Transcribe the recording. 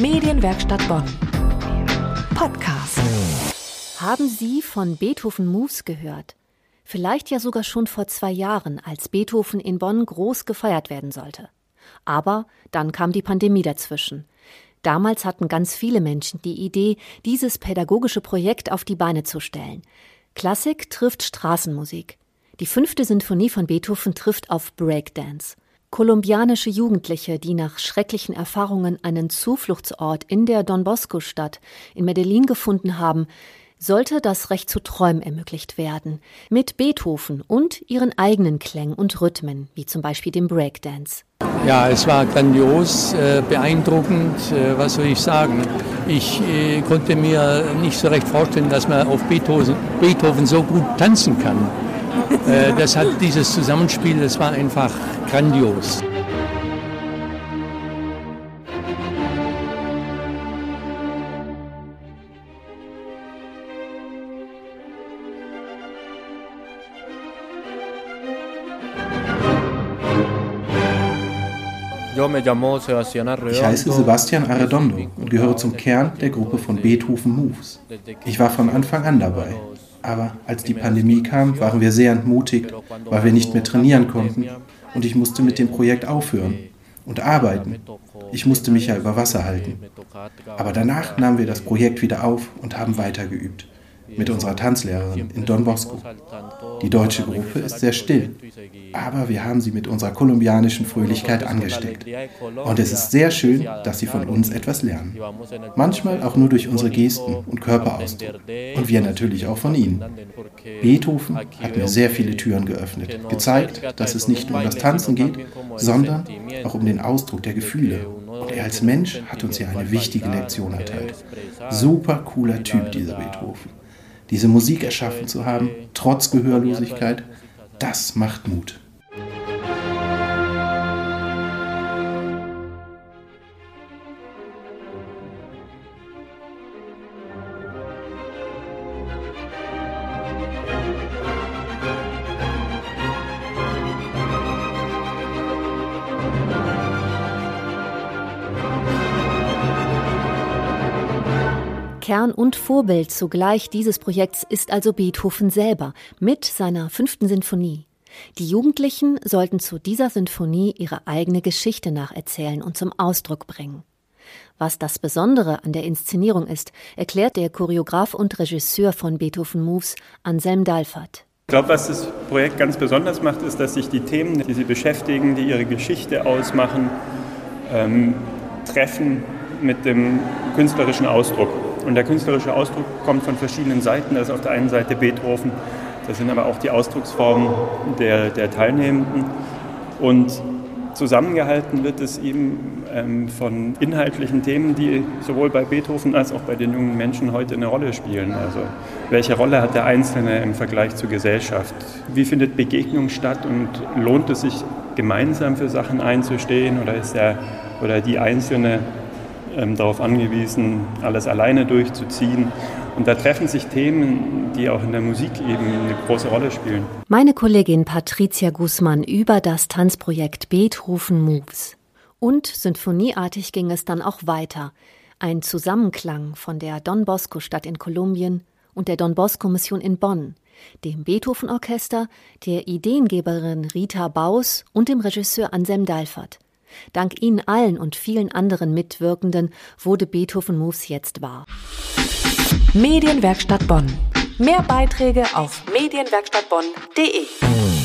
Medienwerkstatt Bonn. Podcast. Haben Sie von Beethoven Moves gehört? Vielleicht ja sogar schon vor zwei Jahren, als Beethoven in Bonn groß gefeiert werden sollte. Aber dann kam die Pandemie dazwischen. Damals hatten ganz viele Menschen die Idee, dieses pädagogische Projekt auf die Beine zu stellen. Klassik trifft Straßenmusik. Die fünfte Sinfonie von Beethoven trifft auf Breakdance. Kolumbianische Jugendliche, die nach schrecklichen Erfahrungen einen Zufluchtsort in der Don Bosco-Stadt in Medellin gefunden haben, sollte das Recht zu träumen ermöglicht werden, mit Beethoven und ihren eigenen Klängen und Rhythmen, wie zum Beispiel dem Breakdance. Ja, es war grandios, äh, beeindruckend, äh, was soll ich sagen. Ich äh, konnte mir nicht so recht vorstellen, dass man auf Beethoven, Beethoven so gut tanzen kann. Das hat dieses Zusammenspiel, das war einfach grandios. Ich heiße Sebastian Arredondo und gehöre zum Kern der Gruppe von Beethoven Moves. Ich war von Anfang an dabei. Aber als die Pandemie kam, waren wir sehr entmutigt, weil wir nicht mehr trainieren konnten und ich musste mit dem Projekt aufhören und arbeiten. Ich musste mich ja über Wasser halten. Aber danach nahmen wir das Projekt wieder auf und haben weitergeübt mit unserer Tanzlehrerin in Don Bosco. Die deutsche Gruppe ist sehr still, aber wir haben sie mit unserer kolumbianischen Fröhlichkeit angesteckt. Und es ist sehr schön, dass sie von uns etwas lernen. Manchmal auch nur durch unsere Gesten und Körperausdruck. Und wir natürlich auch von ihnen. Beethoven hat mir sehr viele Türen geöffnet, gezeigt, dass es nicht nur um das Tanzen geht, sondern auch um den Ausdruck der Gefühle. Und er als Mensch hat uns ja eine wichtige Lektion erteilt. Super cooler Typ, dieser Beethoven diese Musik erschaffen zu haben, trotz Gehörlosigkeit, das macht Mut. Kern und Vorbild zugleich dieses Projekts ist also Beethoven selber mit seiner fünften Sinfonie. Die Jugendlichen sollten zu dieser Sinfonie ihre eigene Geschichte nacherzählen und zum Ausdruck bringen. Was das Besondere an der Inszenierung ist, erklärt der Choreograf und Regisseur von Beethoven Moves, Anselm Dalfert. Ich glaube, was das Projekt ganz besonders macht, ist, dass sich die Themen, die sie beschäftigen, die ihre Geschichte ausmachen, ähm, treffen mit dem künstlerischen Ausdruck. Und der künstlerische Ausdruck kommt von verschiedenen Seiten. Da ist auf der einen Seite Beethoven, das sind aber auch die Ausdrucksformen der, der Teilnehmenden. Und zusammengehalten wird es eben ähm, von inhaltlichen Themen, die sowohl bei Beethoven als auch bei den jungen Menschen heute eine Rolle spielen. Also welche Rolle hat der Einzelne im Vergleich zur Gesellschaft? Wie findet Begegnung statt und lohnt es sich gemeinsam für Sachen einzustehen oder ist er oder die Einzelne ähm, darauf angewiesen, alles alleine durchzuziehen. Und da treffen sich Themen, die auch in der Musik eben eine große Rolle spielen. Meine Kollegin Patricia Guzman über das Tanzprojekt Beethoven Moves. Und sinfonieartig ging es dann auch weiter. Ein Zusammenklang von der Don Bosco Stadt in Kolumbien und der Don Bosco Mission in Bonn, dem Beethoven Orchester, der Ideengeberin Rita Baus und dem Regisseur Anselm Dalfert. Dank ihnen allen und vielen anderen Mitwirkenden wurde Beethoven Moves jetzt wahr. Medienwerkstatt Bonn. Mehr Beiträge auf medienwerkstattbonn.de.